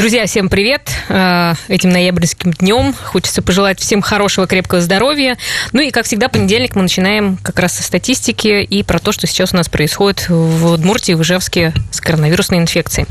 Друзья, всем привет! Э, Этим ноябрьским днем хочется пожелать всем хорошего, крепкого здоровья. Ну и, как всегда, понедельник мы начинаем как раз со статистики и про то, что сейчас у нас происходит в Удмуртии, в Ижевске с коронавирусной инфекцией.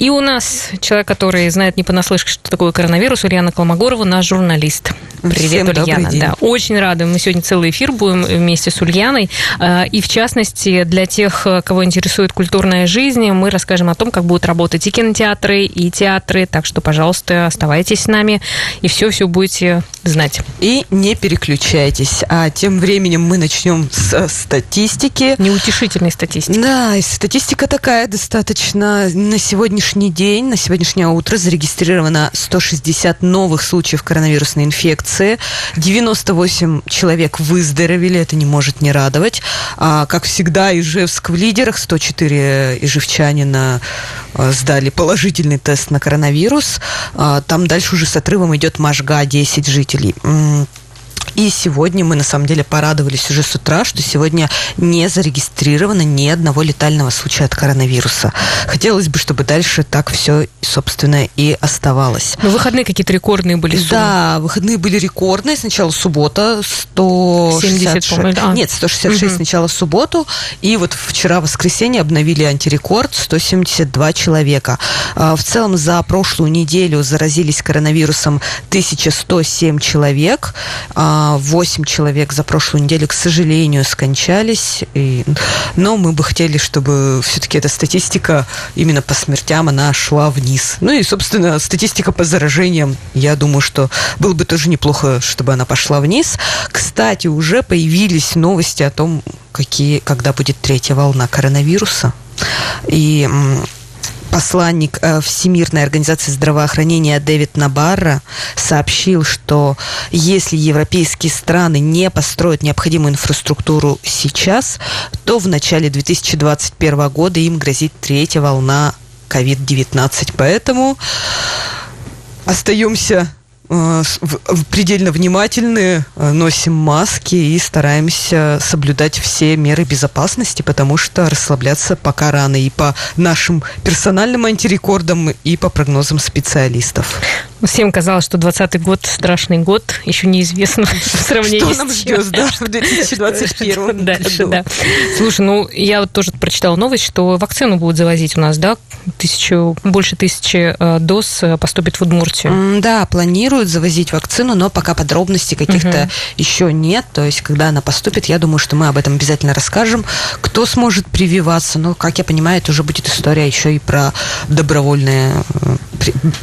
И у нас человек, который знает не понаслышке, что такое коронавирус, Ульяна Колмогорова, наш журналист. Привет, Всем Ульяна. Да, очень рада. Мы сегодня целый эфир будем вместе с Ульяной. Э, И, в частности, для тех, кого интересует культурная жизнь, мы расскажем о том, как будут работать и кинотеатры, и театры. Так что, пожалуйста, оставайтесь с нами, и все-все будете знать. И не переключайтесь. А тем временем мы начнем с статистики. Неутешительной статистики. Да, и статистика такая достаточно. На сегодняшний день, на сегодняшнее утро зарегистрировано 160 новых случаев коронавирусной инфекции. 98 человек выздоровели, это не может не радовать. А, как всегда, Ижевск в лидерах. 104 ижевчанина сдали положительный тест на коронавирус. А, Там дальше уже с отрывом идет Можга, 10 жителей. И сегодня мы на самом деле порадовались уже с утра, что сегодня не зарегистрировано ни одного летального случая от коронавируса. Хотелось бы, чтобы дальше так все, собственно, и оставалось. Ну, выходные какие-то рекордные были суммы. Да, выходные были рекордные. Сначала суббота 166. 70, по-моему, а. Нет, 166 Мгм. сначала в субботу. И вот вчера, воскресенье, обновили антирекорд 172 человека. А, В целом за прошлую неделю заразились коронавирусом 1107 человек. А, 8 человек за прошлую неделю, к сожалению, скончались. И- Но мы бы хотели, чтобы все-таки эта статистика именно по смертям, она шла вниз. Ну и, собственно, статистика по заражениям, я думаю, что было бы тоже неплохо, чтобы она пошла вниз. Кстати, уже появились новости о том, какие, когда будет третья волна коронавируса. И посланник э, Всемирной организации здравоохранения Дэвид Набарра сообщил, что если европейские страны не построят необходимую инфраструктуру сейчас, то в начале 2021 года им грозит третья волна COVID-19. Поэтому остаемся предельно внимательны, э, носим маски и стараемся соблюдать все меры безопасности, потому что расслабляться пока рано и по нашим персональным антирекордам, и по прогнозам специалистов. Всем казалось, что 20 год страшный год, еще неизвестно в сравнении Что с нам ждет, да, в 2021 Дальше, году. да. Слушай, ну я вот тоже прочитала новость, что вакцину будут завозить у нас, да? Тысячу, больше тысячи э, доз э, поступит в Удмуртию. Да, планируют завозить вакцину, но пока подробностей каких-то Мгм. еще нет. То есть, когда она поступит, я думаю, что мы об этом обязательно расскажем. Кто сможет прививаться? Ну, как я понимаю, это уже будет история еще и про добровольную э,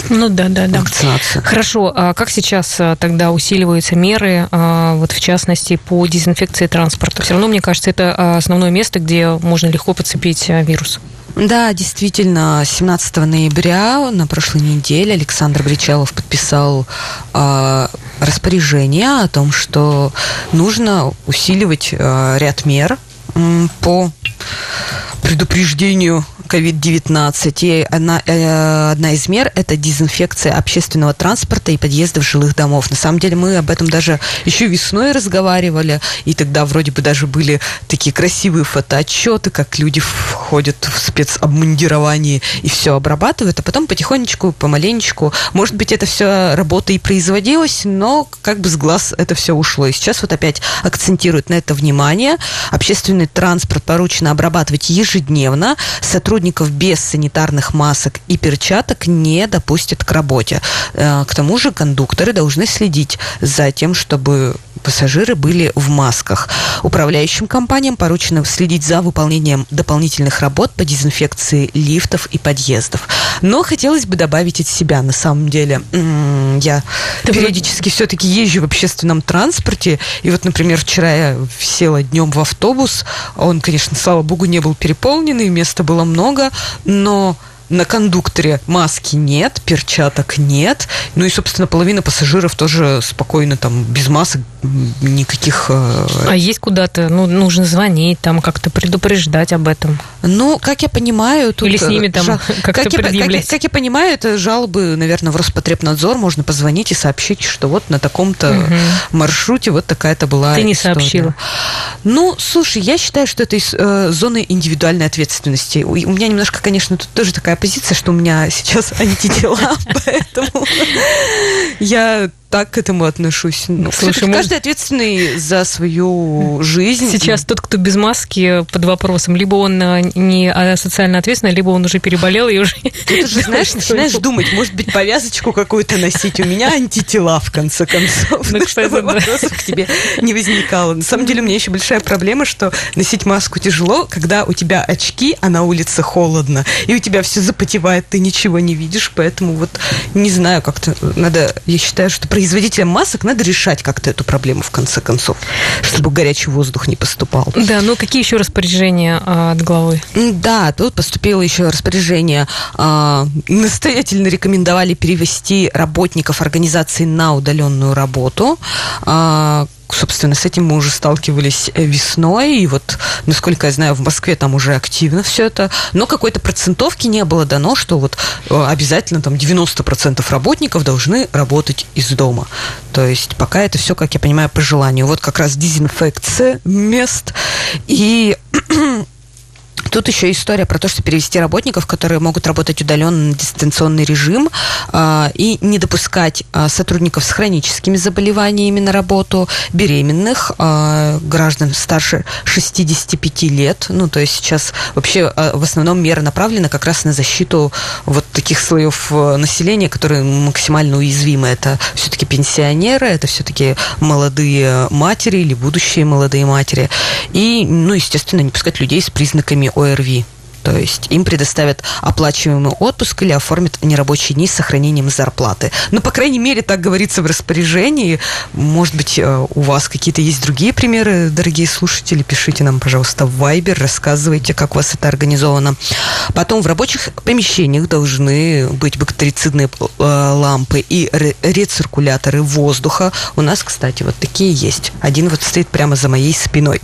Ну да, да, да. вакцинацию. Хорошо, а как сейчас а, тогда усиливаются меры, а, вот в частности, по дезинфекции транспорта? Все равно, мне кажется, это основное место, где можно легко подцепить вирус. Да, действительно, 17 ноября на прошлой неделе Александр Бричалов подписал э, распоряжение о том, что нужно усиливать э, ряд мер м, по предупреждению COVID-19. И одна, э, одна из мер – это дезинфекция общественного транспорта и подъездов жилых домов. На самом деле мы об этом даже еще весной разговаривали, и тогда вроде бы даже были такие красивые фотоотчеты, как люди входят в спецобмундировании и все обрабатывают, а потом потихонечку, помаленечку, может быть, это все работа и производилась, но как бы с глаз это все ушло. И сейчас вот опять акцентируют на это внимание. Общественный транспорт поручено обрабатывать ежедневно. Сотрудников без санитарных масок и перчаток не допустят к работе. Э, К тому же кондукторы должны следить за тем, чтобы пассажиры были в масках. Управляющим компаниям поручено следить за выполнением дополнительных работ по дезинфекции лифтов и подъездов. Но хотелось бы добавить от себя, на самом деле. Я Ты периодически все-таки езжу в общественном транспорте, и вот, например, вчера я села днем в автобус, он, конечно, слава богу, не был переполненный, места было много, но на кондукторе маски нет, перчаток нет. Ну и, собственно, половина пассажиров тоже спокойно там без масок, никаких... Э, а есть куда-то, ну, нужно звонить, там как-то предупреждать об этом? Ну, как я понимаю... Тут Или с ними там жал... как-то как предъявлять? Я, как, как я понимаю, это жалобы, наверное, в Роспотребнадзор. Можно позвонить и сообщить, что вот на таком-то угу. маршруте вот такая-то была Ты не история. сообщила? Ну, слушай, я считаю, что это из э, зоны индивидуальной ответственности. У, у меня немножко, конечно, тут тоже такая позиция, что у меня сейчас антитела, поэтому я так к этому отношусь. Ну, Слушай, может... каждый ответственный за свою жизнь. Сейчас тот, кто без маски под вопросом, либо он э, не а, социально ответственный, либо он уже переболел и уже... Ты уже, знаешь, начинаешь думать, может быть, повязочку какую-то носить. У меня антитела, в конце концов. Ну, чтобы вопросов к тебе не возникало. На самом деле, у меня еще большая проблема, что носить маску тяжело, когда у тебя очки, а на улице холодно, и у тебя все запотевает, ты ничего не видишь, поэтому вот не знаю, как-то надо, я считаю, что производителям масок надо решать как-то эту проблему в конце концов, чтобы горячий воздух не поступал. Да, ну какие еще распоряжения а, от главы? Да, тут поступило еще распоряжение. А, настоятельно рекомендовали перевести работников организации на удаленную работу. А, собственно, с этим мы уже сталкивались э, весной, и вот, насколько я знаю, в Москве там уже активно все это, но какой-то процентовки не было дано, что вот э, обязательно там 90% работников должны работать из дома. То есть пока это все, как я понимаю, по желанию. Вот как раз дезинфекция мест и Тут еще история про то, что перевести работников, которые могут работать удаленно на дистанционный режим э, и не допускать э, сотрудников с хроническими заболеваниями на работу, беременных, э, граждан старше 65 лет. Ну, то есть сейчас вообще э, в основном мера направлена как раз на защиту вот таких слоев населения, которые максимально уязвимы. Это все-таки пенсионеры, это все-таки молодые матери или будущие молодые матери. И, ну, естественно, не пускать людей с признаками ОРВИ. То есть им предоставят оплачиваемый отпуск или оформят нерабочие дни с сохранением зарплаты. Ну, по крайней мере, так говорится в распоряжении. Может быть, э, у вас какие-то есть другие примеры, дорогие слушатели? Пишите нам, пожалуйста, в Viber, рассказывайте, как у вас это организовано. Потом в рабочих помещениях должны быть бактерицидные э, лампы и рециркуляторы воздуха. У нас, кстати, вот такие есть. Один вот стоит прямо за моей спиной.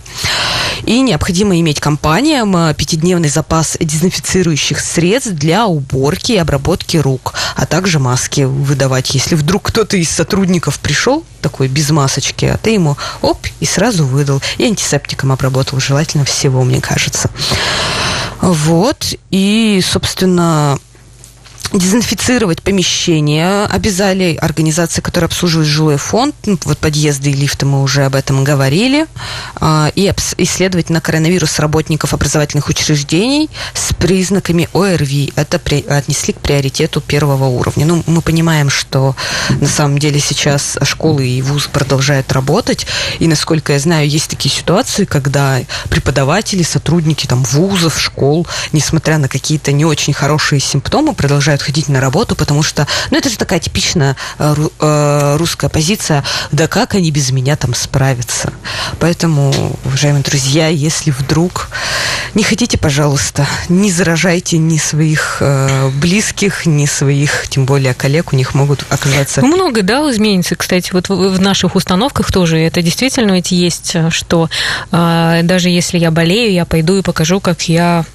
И необходимо иметь компаниям э, пятидневный запас запас дезинфицирующих средств для уборки и обработки рук, а также маски выдавать. Если вдруг кто-то из сотрудников пришел такой без масочки, а ты ему оп, и сразу выдал. И антисептиком обработал, желательно всего, мне кажется. Вот, и, собственно, дезинфицировать помещения обязали организации, которые обслуживают жилой фонд, ну, вот подъезды и лифты мы уже об этом говорили, а, и исследовать на коронавирус работников образовательных учреждений с признаками ОРВИ. Это при, отнесли к приоритету первого уровня. Ну, мы понимаем, что на самом деле сейчас школы и вузы продолжают работать, и, насколько я знаю, есть такие ситуации, когда преподаватели, сотрудники там, вузов, школ, несмотря на какие-то не очень хорошие симптомы, продолжают продолжают ходить на работу, потому что, ну, это же такая типичная э, э, русская позиция, да как они без меня там справятся. Поэтому, уважаемые друзья, если вдруг не хотите, пожалуйста, не заражайте ни своих э, близких, ни своих, тем более коллег, у них могут оказаться... Много, да, изменится, кстати, вот в, наших установках тоже это действительно ведь есть, что даже если я болею, я пойду и покажу, как я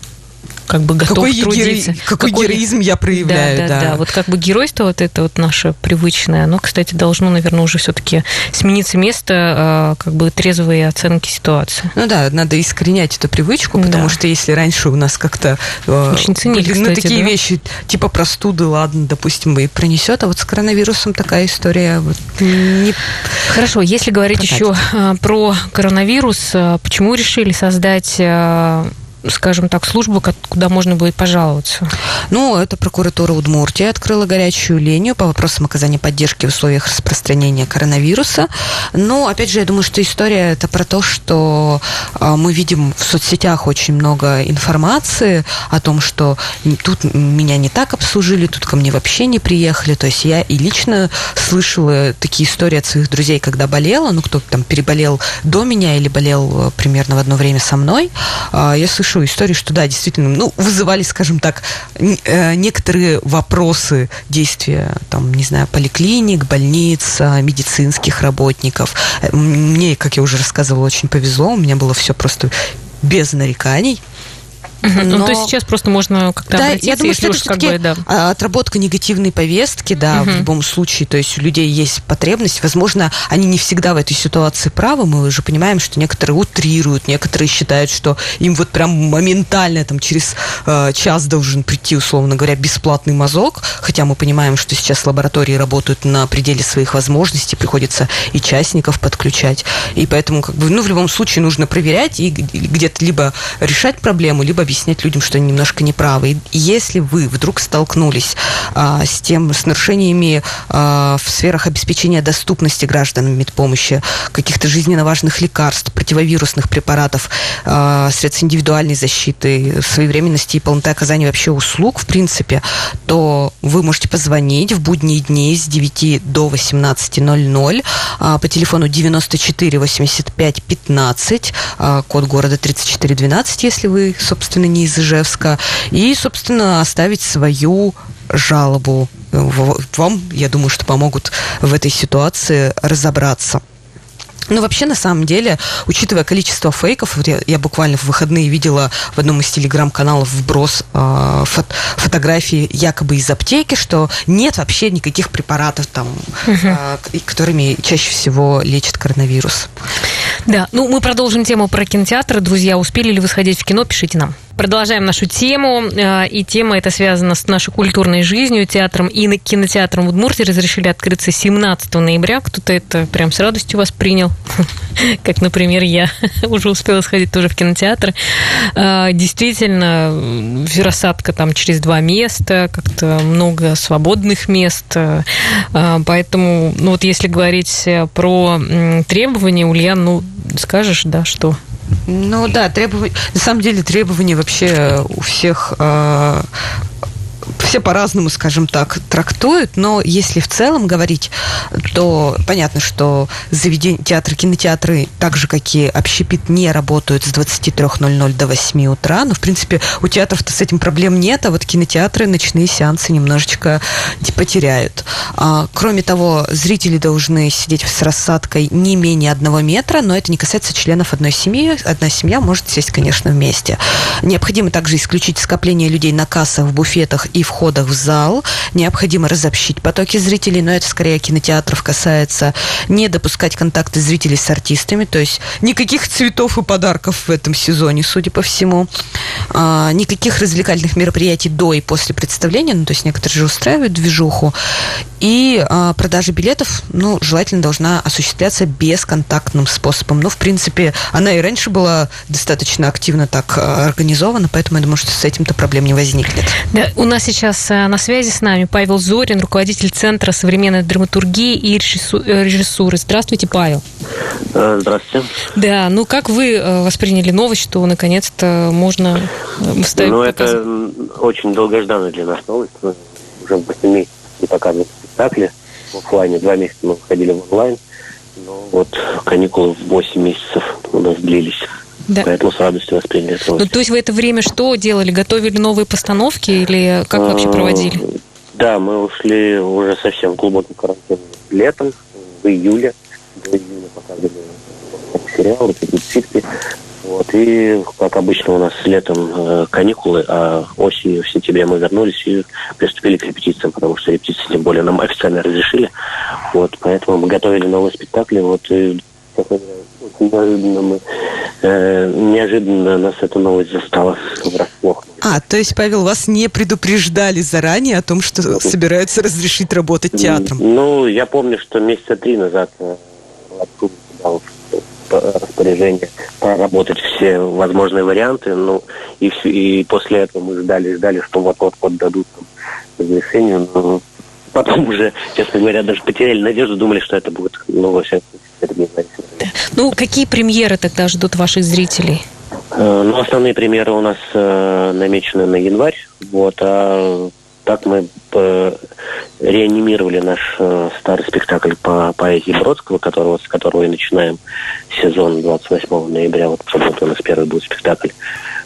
как бы готов какой трудиться. Герои, какой, какой героизм я проявляю, да, да, да. Да, вот как бы геройство вот это вот наше привычное, оно, кстати, должно, наверное, уже все-таки смениться место а, как бы трезвой оценки ситуации. Ну да, надо искоренять эту привычку, потому да. что если раньше у нас как-то а, очень ценили, были, ну, кстати, такие да? вещи типа простуды, ладно, допустим, и пронесет, а вот с коронавирусом такая история вот не Хорошо, если говорить прокатит. еще а, про коронавирус, почему решили создать скажем так, службу, куда можно будет пожаловаться? Ну, это прокуратура Удмуртии открыла горячую линию по вопросам оказания поддержки в условиях распространения коронавируса. Но, опять же, я думаю, что история это про то, что а, мы видим в соцсетях очень много информации о том, что тут меня не так обслужили, тут ко мне вообще не приехали. То есть я и лично слышала такие истории от своих друзей, когда болела, ну, кто там переболел до меня или болел э, примерно в одно время со мной. А, я слышала большую историю, что да, действительно, ну, вызывали, скажем так, э, некоторые вопросы действия, там, не знаю, поликлиник, больниц, медицинских работников. Мне, как я уже рассказывала, очень повезло, у меня было все просто без нареканий. Но... Ну, то есть сейчас просто можно как-то да, обратиться, я думаю, что это как бы, да. Отработка негативной повестки, да, угу. в любом случае. То есть у людей есть потребность. Возможно, они не всегда в этой ситуации правы. Мы уже понимаем, что некоторые утрируют, некоторые считают, что им вот прям моментально там через э, час должен прийти, условно говоря, бесплатный мазок. Хотя мы понимаем, что сейчас лаборатории работают на пределе своих возможностей, приходится и частников подключать. И поэтому, как бы, ну, в любом случае нужно проверять и где-то либо решать проблему, либо объяснять людям, что они немножко неправы. И если вы вдруг столкнулись а, с тем, с нарушениями а, в сферах обеспечения доступности гражданам медпомощи, каких-то жизненно важных лекарств, противовирусных препаратов, а, средств индивидуальной защиты, своевременности и полноты оказания вообще услуг, в принципе, то вы можете позвонить в будние дни с 9 до 18.00 а, по телефону 94 85 15, а, код города 3412, если вы, собственно, не из Ижевска, и, собственно, оставить свою жалобу. Вам, я думаю, что помогут в этой ситуации разобраться. Ну, вообще, на самом деле, учитывая количество фейков, вот я, я буквально в выходные видела в одном из телеграм-каналов вброс э, фот, фотографии якобы из аптеки, что нет вообще никаких препаратов, там, угу. э, которыми чаще всего лечат коронавирус. Да, ну мы продолжим тему про кинотеатры. Друзья, успели ли вы сходить в кино? Пишите нам. Продолжаем нашу тему, э, и тема эта связана с нашей культурной жизнью, театром и кинотеатром в Удмуртии разрешили открыться 17 ноября. Кто-то это прям с радостью воспринял, как, например, я уже успела сходить тоже в кинотеатр. Э, действительно, рассадка там через два места, как-то много свободных мест, э, поэтому, ну вот если говорить про требования, Ульян, ну, скажешь, да, что? Ну да, требования. На самом деле требования вообще у всех э, все по-разному, скажем так, трактуют, но если в целом говорить, то понятно, что заведения, театры, кинотеатры, так же, как и общепит, не работают с 23.00 до 8 утра, но, в принципе, у театров-то с этим проблем нет, а вот кинотеатры ночные сеансы немножечко потеряют. А, кроме того, зрители должны сидеть с рассадкой не менее одного метра, но это не касается членов одной семьи. Одна семья может сесть, конечно, вместе. Необходимо также исключить скопление людей на кассах, в буфетах и входах в зал. Необходимо разобщить потоки зрителей, но это скорее кинотеатров касается. Не допускать контакты зрителей с артистами, то есть никаких цветов и подарков в этом сезоне, судя по всему. А, никаких развлекательных мероприятий до и после представления, ну, то есть некоторые же устраивают движуху. И а, продажа билетов, ну, желательно должна осуществляться бесконтактным способом. Ну, в принципе, она и раньше была достаточно активно так а, организована, поэтому я думаю, что с этим-то проблем не возникнет. Да, у нас сейчас э, на связи с нами Павел Зорин, руководитель Центра современной драматургии и э, режиссуры. Здравствуйте, Павел. Э, здравствуйте. Да, ну как вы восприняли новость, что наконец-то можно ставить Ну, это очень долгожданная для нас новость. Мы уже 8 не показывали спектакли в офлайне. Два месяца мы выходили в онлайн. Но вот каникулы 8 месяцев у нас длились. Да. Поэтому с радостью восприняли это Ну, то есть вы это время что делали? Готовили новые постановки или как вообще проводили? Да, мы ушли уже совсем в глубокий карантин летом, в июле. До июля показывали сериалы, репетиции. Вот, и, как обычно, у нас летом э, каникулы, а осенью, в сентябре мы вернулись и приступили к репетициям, потому что репетиции, тем более, нам официально разрешили. Вот, поэтому мы готовили новые спектакли. Вот, и, очень неожиданно мы э, неожиданно нас эта новость застала врасплох. А, то есть, Павел, вас не предупреждали заранее о том, что собираются разрешить работать театром? Ну, я помню, что месяца три назад э, дал распоряжение проработать все возможные варианты, ну, и, и после этого мы ждали, ждали, что вот-вот вот дадут разрешение, но потом уже, честно говоря, даже потеряли надежду, думали, что это будет новое ну, какие премьеры тогда ждут ваших зрителей? Э, ну, основные премьеры у нас э, намечены на январь. Вот, а так мы э, реанимировали наш э, старый спектакль по поэзии Бродского, которого, с которого и начинаем сезон 28 ноября. Вот в субботу у нас первый будет спектакль.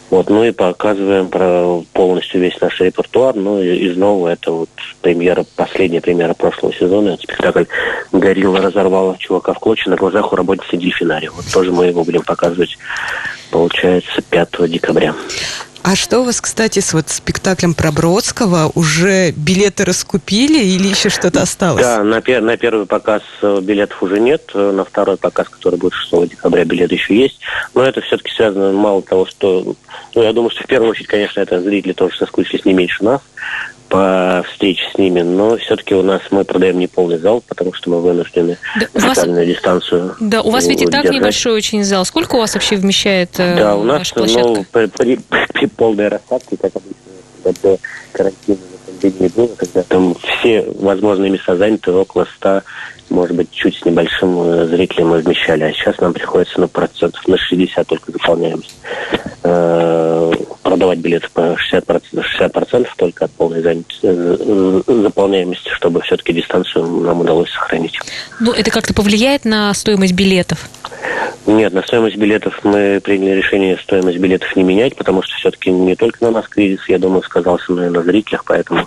Вот, ну и показываем про полностью весь наш репертуар. Ну и из нового это вот премьера, последняя премьера прошлого сезона. Это спектакль «Горилла разорвала чувака в клочья» на глазах у работницы дельфинария. Вот тоже мы его будем показывать, получается, 5 декабря. А что у вас, кстати, с вот спектаклем про Бродского? Уже билеты раскупили или еще что-то осталось? Да, на, пер на первый показ э, билетов уже нет. Э, на второй показ, который будет 6 декабря, билеты еще есть. Но это все-таки связано мало того, что... Ну, я думаю, что в первую очередь, конечно, это зрители тоже соскучились не меньше нас по встрече с ними, но все-таки у нас мы продаем не полный зал, потому что мы вынуждены да, социальную вас, дистанцию. Да, у вас ведь и так держать. небольшой очень зал. Сколько у вас вообще вмещает э, Да, у нас ну, при, при, при полной рассадке, как обычно, до карантина на пандемии было, когда там все возможные места заняты, около 100 может быть, чуть с небольшим э, зрителем мы вмещали, а сейчас нам приходится на процентов на 60 только заполняемость. Э, продавать билеты по 60%, 60% только от полной э, заполняемости, чтобы все-таки дистанцию нам удалось сохранить. Ну, это как-то повлияет на стоимость билетов? Нет, на стоимость билетов мы приняли решение стоимость билетов не менять, потому что все-таки не только на нас кризис, я думаю, сказался, но и на зрителях, поэтому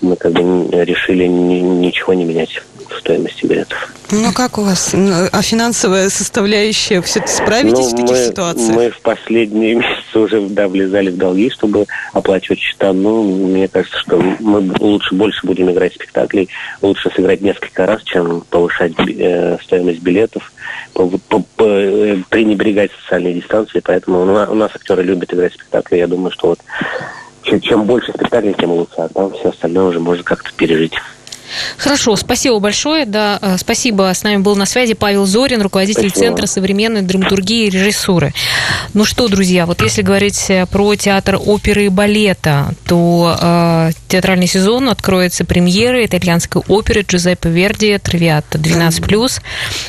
мы как бы решили ничего не менять стоимости билетов. Ну, как у вас? Ну, а финансовая составляющая, все-таки справитесь ну, в таких мы, ситуациях? Мы в последние месяцы уже да, влезали в долги, чтобы оплачивать счета. Ну, мне кажется, что мы лучше больше будем играть спектаклей, лучше сыграть несколько раз, чем повышать э, стоимость билетов, по, по, по, э, пренебрегать социальной дистанции. Поэтому у нас актеры любят играть спектакли. Я думаю, что вот чем больше спектаклей, тем лучше. А там все остальное уже можно как-то пережить. Хорошо, спасибо большое. Да, э, спасибо. С нами был на связи Павел Зорин, руководитель спасибо. Центра современной драматургии и режиссуры. Ну что, друзья, вот если говорить э, про театр оперы и балета, то э, театральный сезон откроется премьеры итальянской оперы Джузеппе Верди «Травиата 12+.»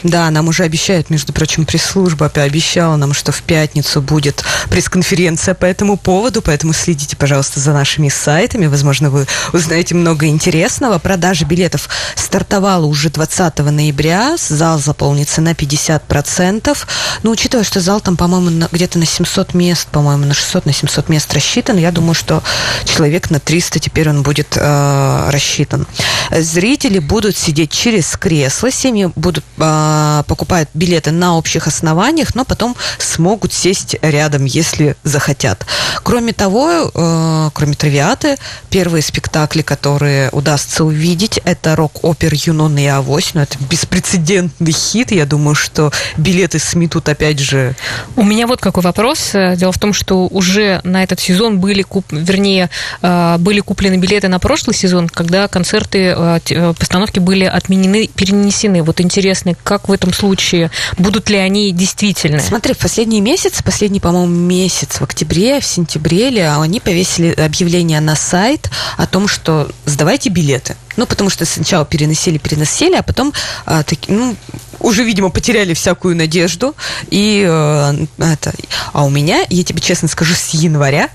Да, нам уже обещают, между прочим, пресс-служба пообещала нам, что в пятницу будет пресс-конференция по этому поводу, поэтому следите, пожалуйста, за нашими сайтами. Возможно, вы узнаете много интересного. Продажи билетов стартовала уже 20 ноября. Зал заполнится на 50%. Но учитывая, что зал там, по-моему, где-то на 700 мест, по-моему, на 600, на 700 мест рассчитан, я думаю, что человек на 300 теперь он будет э, рассчитан. Зрители будут сидеть через кресло, семьи будут э, покупать билеты на общих основаниях, но потом смогут сесть рядом, если захотят. Кроме того, э, кроме травиаты, первые спектакли, которые удастся увидеть, это рок-опер «Юнон и Авось». Но это беспрецедентный хит. Я думаю, что билеты сметут опять же. У меня вот какой вопрос. Дело в том, что уже на этот сезон были, куп... вернее, э, были куплены билеты на прошлый сезон, когда концерты, э, э, постановки были отменены, перенесены. Вот интересно, как в этом случае, будут ли они действительно? Смотри, в последний месяц, последний, по-моему, месяц, в октябре, в сентябре, они повесили объявление на сайт о том, что сдавайте билеты. Ну, потому что сначала переносили, переносили, а потом а, таки, ну, уже, видимо, потеряли всякую надежду. И э, это, а у меня, я тебе честно скажу, с января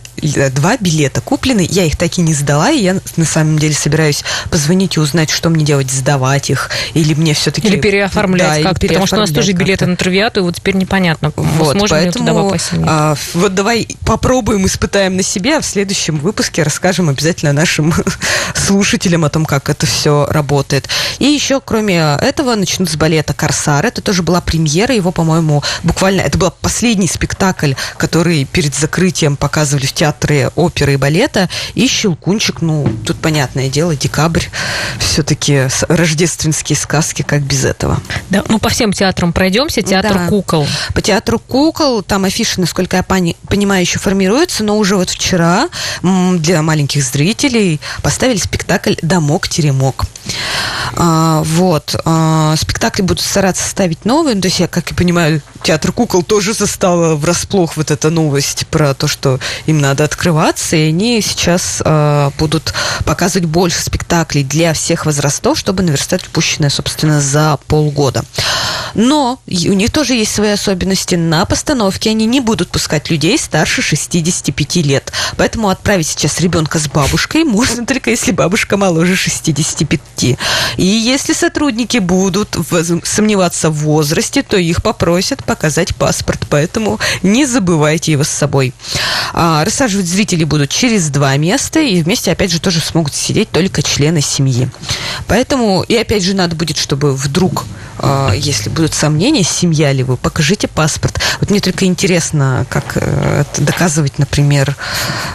два билета куплены, я их так и не сдала, и я на самом деле собираюсь позвонить и узнать, что мне делать, сдавать их, или мне все-таки... Или переоформлять да, как-то, потому что у нас тоже билеты на травиату, вот теперь непонятно, вот, сможем поэтому, ли туда попасть а, Вот давай попробуем, испытаем на себе, а в следующем выпуске расскажем обязательно нашим слушателям о том, как это все работает. И еще, кроме этого, начнут с балета «Корсар». Это тоже была премьера, его, по-моему, буквально... Это был последний спектакль, который перед закрытием показывали в театре театры оперы и балета. И «Щелкунчик», ну, тут понятное дело, декабрь. Все-таки рождественские сказки, как без этого. Да, ну, по всем театрам пройдемся. Театр да. кукол. По театру кукол, там афиши, насколько я понимаю, еще формируются, но уже вот вчера для маленьких зрителей поставили спектакль «Домок-теремок». А, вот. А, спектакли будут стараться ставить новые. Ну, то есть, я, как я понимаю, театр кукол тоже застала врасплох вот эта новость про то, что им надо открываться, и они сейчас а, будут показывать больше спектаклей для всех возрастов, чтобы наверстать упущенное, собственно, за полгода. Но у них тоже есть свои особенности. На постановке они не будут пускать людей старше 65 лет. Поэтому отправить сейчас ребенка с бабушкой можно только если бабушка моложе 65. И если сотрудники будут сомневаться в возрасте, то их попросят показать паспорт. Поэтому не забывайте его с собой. А, рассаживать зрителей будут через два места, и вместе, опять же, тоже смогут сидеть только члены семьи. Поэтому, и опять же, надо будет, чтобы вдруг, а, если будут сомнения, семья ли вы, покажите паспорт. Вот мне только интересно, как э, доказывать, например,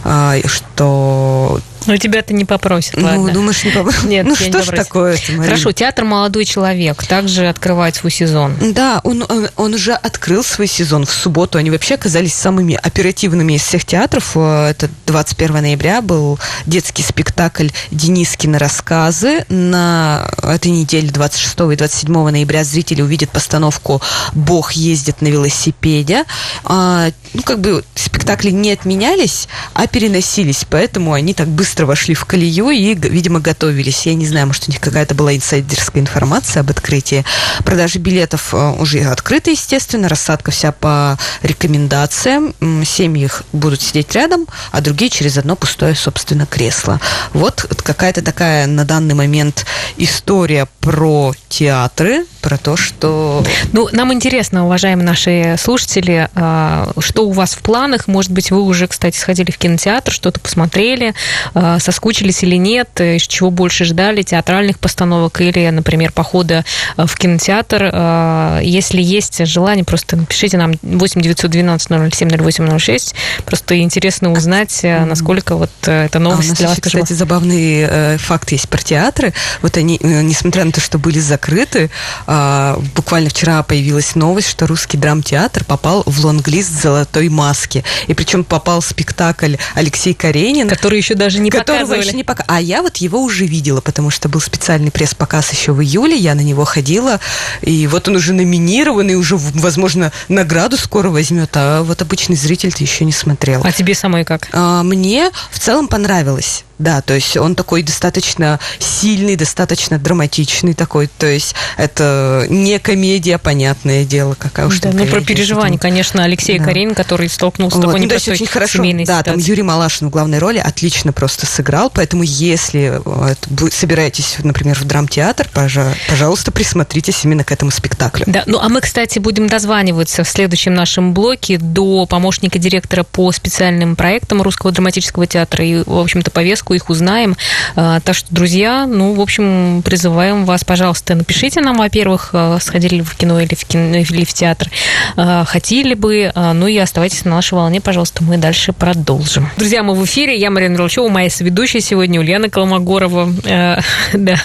а, что ну, тебя-то не попросят, ну, ладно. думаешь, не попросят? Нет, ну, что ж такое? Хорошо, театр «Молодой человек» также открывает свой сезон. Да, он, он, он уже открыл свой сезон в субботу. Они вообще оказались самыми оперативными из всех театров. Э, это 21 ноября был детский спектакль «Денискины рассказы». На этой неделе, 26 и 27 ноября, зрители увидят постановку «Бог ездит на велосипеде». А, ну, как бы спектакли не отменялись, а переносились, поэтому они так быстро быстро вошли в колею и, видимо, готовились. Я не знаю, может, у них какая-то была инсайдерская информация об открытии. Продажи билетов э, уже открыты, естественно. Рассадка вся по рекомендациям. Семьи будут сидеть рядом, а другие через одно пустое, собственно, кресло. Вот какая-то такая на данный момент история про театры, про то, что... Ну, нам интересно, уважаемые наши слушатели, а, что у вас в планах? Может быть, вы уже, кстати, сходили в кинотеатр, что-то посмотрели, а, соскучились или нет, из чего больше ждали, театральных постановок или, например, похода а, в кинотеатр. Если есть желание, просто напишите нам 8 912 007 08 06. Просто интересно узнать, насколько вот эта новость а у нас для вас еще, кстати, забавный э, факт есть про театры. Вот они, э, несмотря на то, что были закрыты, а, буквально вчера появилась новость, что русский драмтеатр попал в лонглист «Золотой маски». И причем попал спектакль Алексей Каренин. Который еще даже не которого еще не пока. А я вот его уже видела, потому что был специальный пресс-показ еще в июле, я на него ходила, и вот он уже номинирован, и уже, возможно, награду скоро возьмет, а вот обычный зритель ты еще не смотрел. А тебе самой как? А, мне в целом понравилось. Да, то есть он такой достаточно сильный, достаточно драматичный такой. То есть это не комедия, понятное дело, какая уж да, Ну, про переживания, конечно, Алексей да. Карин, который столкнулся вот. с такой ну, непростой очень хорошо, семейной Да, ситуацией. там Юрий Малашин в главной роли отлично просто сыграл, поэтому если вот, вы собираетесь, например, в драмтеатр, пожалуйста, присмотритесь именно к этому спектаклю. Да, ну а мы, кстати, будем дозваниваться в следующем нашем блоке до помощника директора по специальным проектам Русского драматического театра и, в общем-то, повестку повестку, их узнаем. А, так что, друзья, ну, в общем, призываем вас, пожалуйста, напишите нам, во-первых, а, сходили ли вы в кино или в, кино, или в театр, а, хотели бы, ну и оставайтесь на нашей волне, пожалуйста, мы дальше продолжим. Друзья, мы в эфире, я Марина Ролчева, моя соведущая сегодня Ульяна Колмогорова. Да.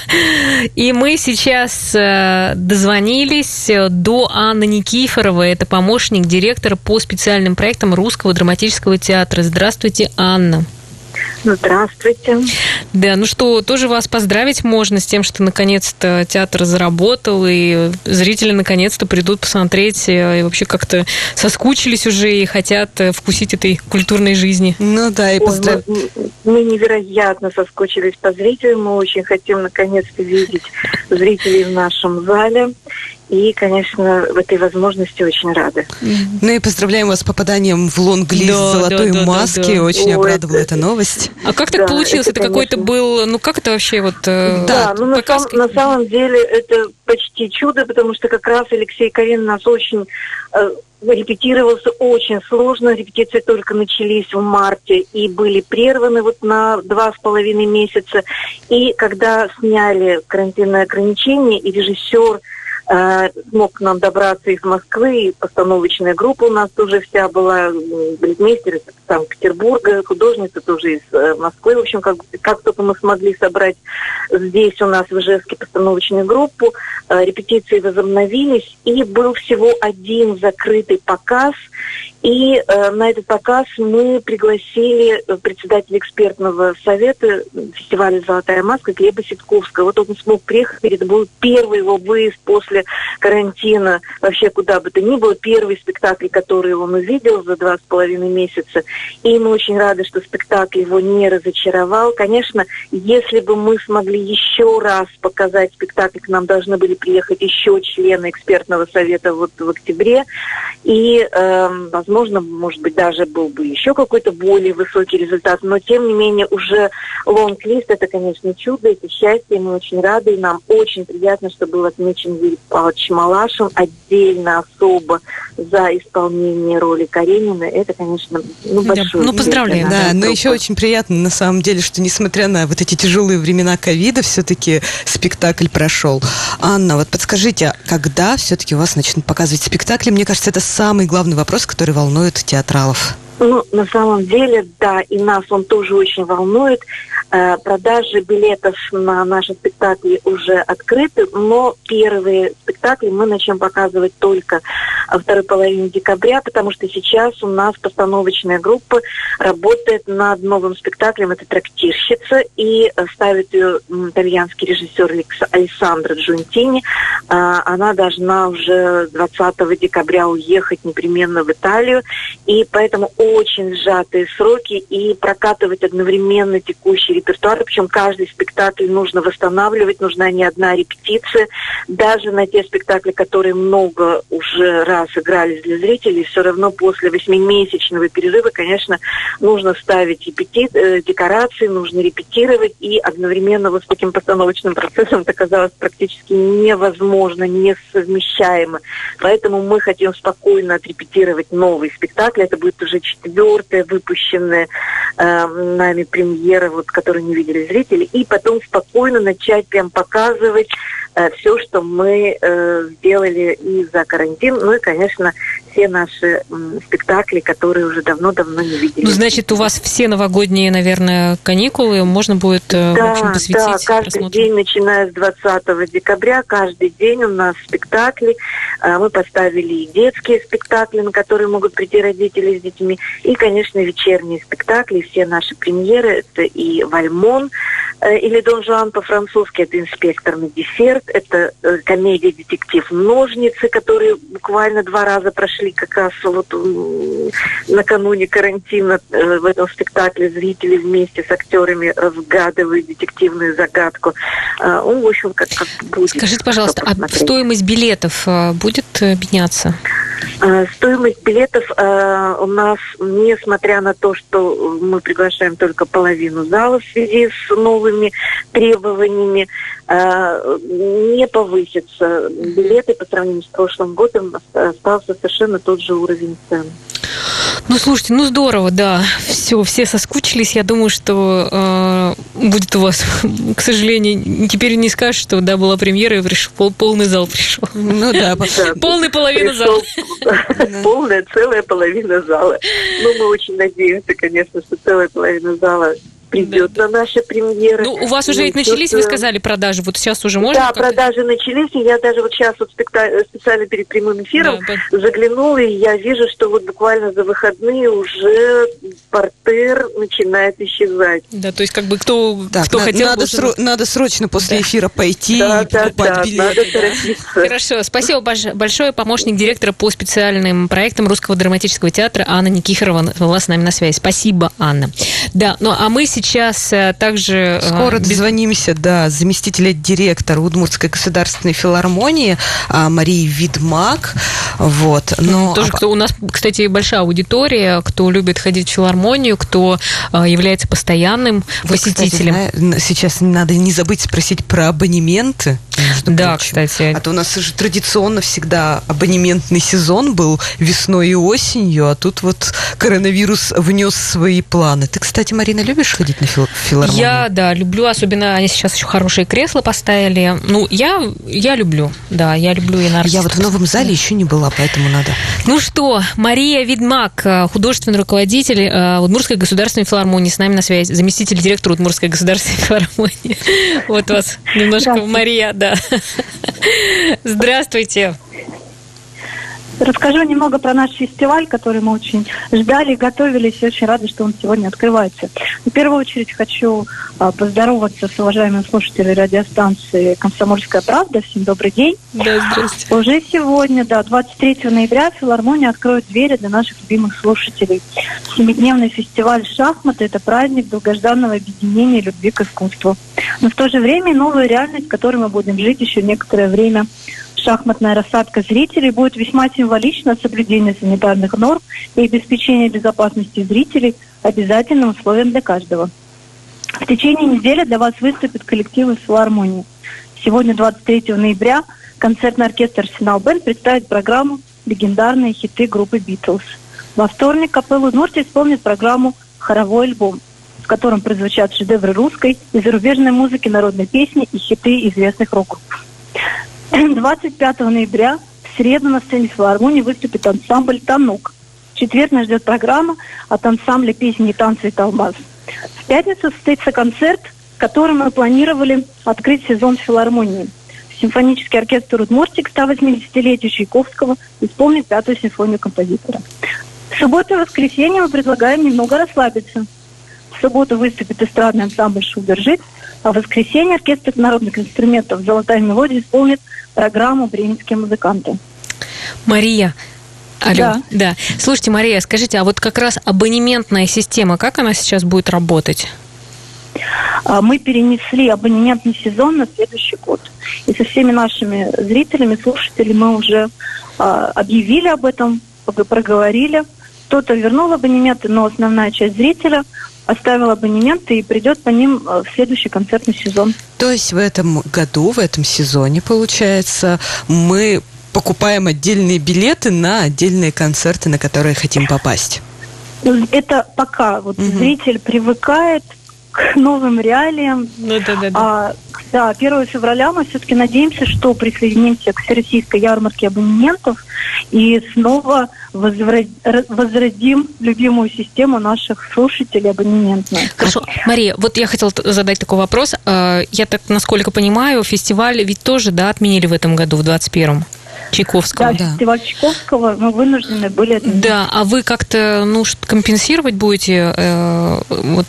И мы сейчас дозвонились до Анны Никифоровой, это помощник директора по специальным проектам Русского драматического театра. Здравствуйте, Анна. Здравствуйте. Да, ну что, тоже вас поздравить можно с тем, что наконец-то театр заработал, и зрители наконец-то придут посмотреть, э, и вообще как-то соскучились уже и хотят э, вкусить этой культурной жизни. Ну да, и поздравить. Мы, мы невероятно соскучились по зрителям, мы очень хотим наконец-то видеть зрителей в нашем зале. И, конечно, в этой возможности очень рады. Ну и поздравляем вас с попаданием в лонглист да, золотой да, да, маски. Да, да. Очень Ой, обрадовала это... эта новость. А как так да, получилось? Это, это какой-то был... Ну как это вообще вот... Э, да, ну на, сам, на самом деле это почти чудо, потому что как раз Алексей Карин нас очень э, репетировался очень сложно. Репетиции только начались в марте и были прерваны вот на два с половиной месяца. И когда сняли карантинные ограничения, и режиссер смог к нам добраться из Москвы, постановочная группа у нас тоже вся была, балетмейстер из Санкт-Петербурга, художница тоже из э, Москвы. В общем, как, как только мы смогли собрать здесь у нас в Ижевске постановочную группу, э, репетиции возобновились, и был всего один закрытый показ, И э, на этот показ мы пригласили председателя экспертного совета фестиваля «Золотая маска» Глеба Ситковского. Вот он смог приехать, это был первый его выезд после карантина, вообще куда бы то ни было, первый спектакль, который он увидел за два с половиной месяца. И мы очень рады, что спектакль его не разочаровал. Конечно, если бы мы смогли еще раз показать спектакль, к нам должны были приехать еще члены экспертного совета вот в октябре. И, э, возможно, может быть, даже был бы еще какой-то более высокий результат. Но, тем не менее, уже лонг-лист – это, конечно, чудо, это счастье. Мы очень рады, и нам очень приятно, что был отмечен Юрий Павлович Малашин отдельно, особо за исполнение роли Каренина. Это, конечно, ну, большое. Ну, поздравляем. Да, но еще очень приятно, на самом деле, что, несмотря на вот эти тяжелые времена ковида, все-таки спектакль прошел. Анна, вот подскажите, когда все-таки у вас начнут показывать спектакли? Мне кажется, это самый главный вопрос, который волнует театралов. Ну, на самом деле, да, и нас он тоже очень волнует. Э, продажи билетов на наши спектакли уже открыты, но первые спектакли мы начнем показывать только во второй половине декабря, потому что сейчас у нас постановочная группа работает над новым спектаклем. Это «Трактирщица», и ставит ее итальянский режиссер Александра Джунтини. Э, она должна уже 20 декабря уехать непременно в Италию, и поэтому очень сжатые сроки, и прокатывать одновременно текущий репертуар, причем каждый спектакль нужно восстанавливать, нужна не одна репетиция. Даже на те спектакли, которые много уже раз игрались для зрителей, все равно после восьмимесячного перерыва, конечно, нужно ставить репети... Э, декорации, нужно репетировать, и одновременно вот с таким постановочным процессом это казалось практически невозможно, несовмещаемо. Поэтому мы хотим спокойно отрепетировать новый спектакль. Это будет уже четвертая выпущенная э, нами премьера, вот, которую не видели зрители, и потом спокойно начать прям показывать э, все, что мы э, сделали и за карантин, ну и, конечно, все наши м, спектакли, которые уже давно-давно не видели. Ну, значит, у вас все новогодние, наверное, каникулы можно будет э, да, в общем, посвятить Да, каждый просмотру. день, начиная с 20 декабря, каждый день у нас спектакли. Э, мы поставили и детские спектакли, на которые могут прийти родители с детьми, и, конечно, вечерние спектакли. Все наши премьеры, это и Вальмон, э, или Дон Жуан по-французски, это инспектор на десерт, это э, комедия-детектив «Ножницы», которые буквально два раза прошли как раз вот накануне карантина в этом спектакле зрители вместе с актерами разгадывают детективную загадку. Он, в общем, как, как будет. Скажите, пожалуйста, а стоимость билетов будет меняться? Э, стоимость билетов э, у нас, несмотря на то, что мы приглашаем только половину зала в связи с новыми требованиями, э, не повысится. Билеты по сравнению с прошлым годом остался совершенно тот же уровень цен. Ну, слушайте, ну здорово, да. Все, все соскучились. Я думаю, что э, будет у вас, к сожалению, теперь не скажешь, что да, была премьера и пришел, пол, полный зал пришел. Ну да, полный половина зала. Полная, целая половина зала. Ну, мы очень надеемся, конечно, что целая половина зала придет да. на наши премьеры. Ну, у вас уже ведь начались, вы сказали, продажи. Вот сейчас уже можно? Да, продажи начались, и я даже вот сейчас вот специально перед прямым эфиром да, заглянула, и я вижу, что вот буквально за выходные уже портер начинает исчезать. Да, то есть как бы кто, так, кто на, хотел... Надо, сро- надо срочно после да. эфира пойти да, и да, покупать да, билеты. Надо торопиться. Хорошо, спасибо большое. Помощник директора по специальным проектам Русского драматического театра Анна Никифорова была с нами на связи. Спасибо, Анна. Да, ну а мы сейчас э, также... Э, Скоро дозвонимся до заместителя директора Удмуртской государственной филармонии а, Марии Видмак. Вот. Но... Тоже, кто у нас, кстати, большая аудитория, кто любит ходить в филармонию, кто э, является постоянным Вы, посетителем. Кстати, сейчас надо не забыть спросить про абонементы. Да, прочим. кстати. А то у нас же традиционно всегда абонементный сезон был весной и осенью, а тут вот коронавирус внес свои планы. Ты, кстати, Марина, любишь ходить на фил- филармонию? Я, да, люблю, особенно они сейчас еще хорошие кресла поставили. Ну, я, я люблю, да, я люблю и Я вот в новом зале еще не была, поэтому надо. Ну что, Мария Видмак, э, художественный руководитель э, Удмуртской государственной филармонии, с нами на связи, заместитель директора Удмуртской государственной филармонии. Вот вас немножко Мария, да. Здравствуйте. Расскажу немного про наш фестиваль, который мы очень ждали готовились, и очень рады, что он сегодня открывается. В первую очередь хочу а, поздороваться с уважаемыми слушателями радиостанции «Комсомольская правда». Всем добрый день. Да, здравствуйте. Уже сегодня, да, 23 ноября филармония откроет двери для наших любимых слушателей. Семидневный фестиваль «Шахматы» – это праздник долгожданного объединения любви к искусству. Но в то же время новая реальность, в которой мы будем жить еще некоторое время – шахматная рассадка зрителей будет весьма символично соблюдение санитарных норм и обеспечение безопасности зрителей обязательным условием для каждого. В течение недели для вас выступят коллективы филармонии. Сегодня, 23 ноября, концертный оркестр «Арсенал Бенд» представит программу «Легендарные хиты группы «Битлз». Во вторник капеллу Нурти исполнит программу «Хоровой альбом», в котором прозвучат шедевры русской и зарубежной музыки, народной песни и хиты известных рок-групп. 25 ноября в среду на сцене филармонии выступит ансамбль «Танук». В четверг нас ждет программа от ансамбля песни «Танцы и Талмаз». В пятницу состоится концерт, который мы планировали открыть сезон филармонии. Симфонический оркестр «Удмуртик» 180-летию Чайковского исполнит пятую симфонию композитора. В субботу и воскресенье мы предлагаем немного расслабиться. В субботу выступит эстрадный ансамбль «Шубержит», а в воскресенье оркестр народных инструментов «Золотая мелодия» исполнит программу «Бременские музыканты». Мария, Алло, да. да. Слушайте, Мария, скажите, а вот как раз абонементная система, как она сейчас будет работать? А, мы перенесли абонементный сезон на следующий год. И со всеми нашими зрителями, слушателями мы уже а, объявили об этом, проговорили. Кто-то вернул абонементы, но основная часть зрителя оставил абонементы и придет по ним э, в следующий концертный сезон. То есть в этом году, в этом сезоне, получается, мы покупаем отдельные билеты на отдельные концерты, на которые хотим попасть? Это пока вот угу. зритель привыкает к новым реалиям. Ну, да, да, да. А, да, 1 февраля мы все-таки надеемся, что присоединимся к всероссийской ярмарке абонементов и снова возродим любимую систему наших слушателей абонементную. Хорошо. Мария, вот я хотела задать такой вопрос. А, я так, насколько понимаю, фестиваль ведь тоже, да, отменили в этом году, в 21-м? Чайковского. Да, да, фестиваль Чайковского мы вынуждены были отменить. Да, а вы как-то ну, компенсировать будете э, вот,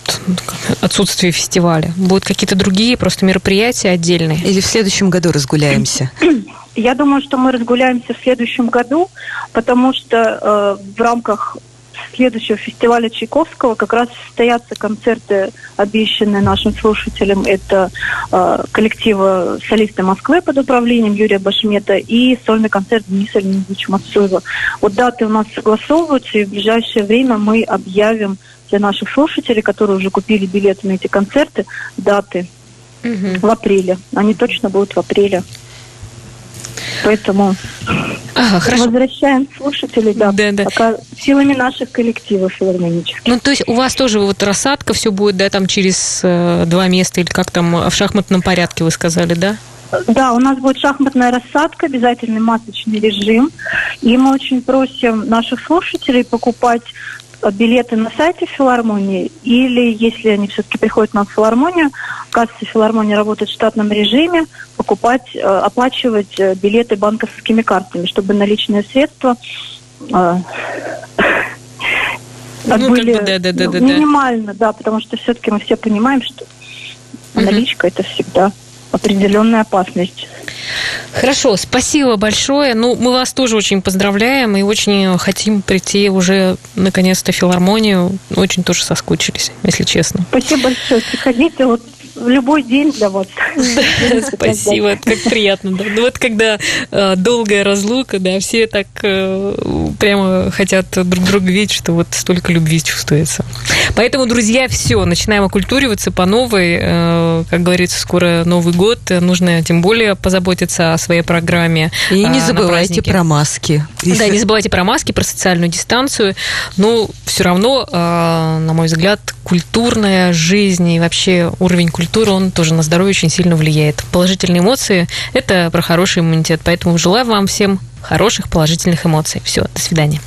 отсутствие фестиваля? Будут какие-то другие просто мероприятия отдельные? Или в следующем году разгуляемся? Я думаю, что мы разгуляемся в следующем году, потому что э, в рамках следующего фестиваля Чайковского как раз состоятся концерты, обещанные нашим слушателям. Это э, коллектива солисты Москвы под управлением Юрия Башмета и сольный концерт Дениса Леонидовича Мацуева. Вот даты у нас согласовываются, и в ближайшее время мы объявим для наших слушателей, которые уже купили билеты на эти концерты, даты угу. в апреле. Они точно будут в апреле. Поэтому ага, хорошо. возвращаем слушателей, да, да, да. пока силами наших коллективов филармонических. Ну, то есть у вас тоже вот рассадка все будет, да, там через э, два места или как там в шахматном порядке вы сказали, да? Да, у нас будет шахматная рассадка, обязательный масочный режим. И мы очень просим наших слушателей покупать билеты на сайте филармонии, или если они все-таки приходят на филармонию, касса филармонии работает в штатном режиме, покупать, э, оплачивать э, билеты банковскими картами, чтобы наличные средства э, ну, были как бы, да, да, да, да, минимально, да, потому что все-таки мы все понимаем, что наличка это всегда определенная опасность. Хорошо, спасибо большое. Ну, мы вас тоже очень поздравляем и очень хотим прийти уже наконец-то в филармонию. Очень тоже соскучились, если честно. Спасибо большое. Приходите, вот любой день для вас. Спасибо, как приятно. Ну вот когда э, долгая разлука, да, все так э, прямо хотят друг друга видеть, что вот столько любви чувствуется. Поэтому, друзья, все, начинаем окультуриваться по новой. Э, как говорится, скоро Новый год, нужно тем более позаботиться о своей программе. И не забывайте про маски. Да, не забывайте про маски, про социальную дистанцию. Но все равно, на мой взгляд, культурная жизнь и вообще уровень культуры, он тоже на здоровье очень сильно влияет. Положительные эмоции – это про хороший иммунитет. Поэтому желаю вам всем хороших положительных эмоций. Все, до свидания.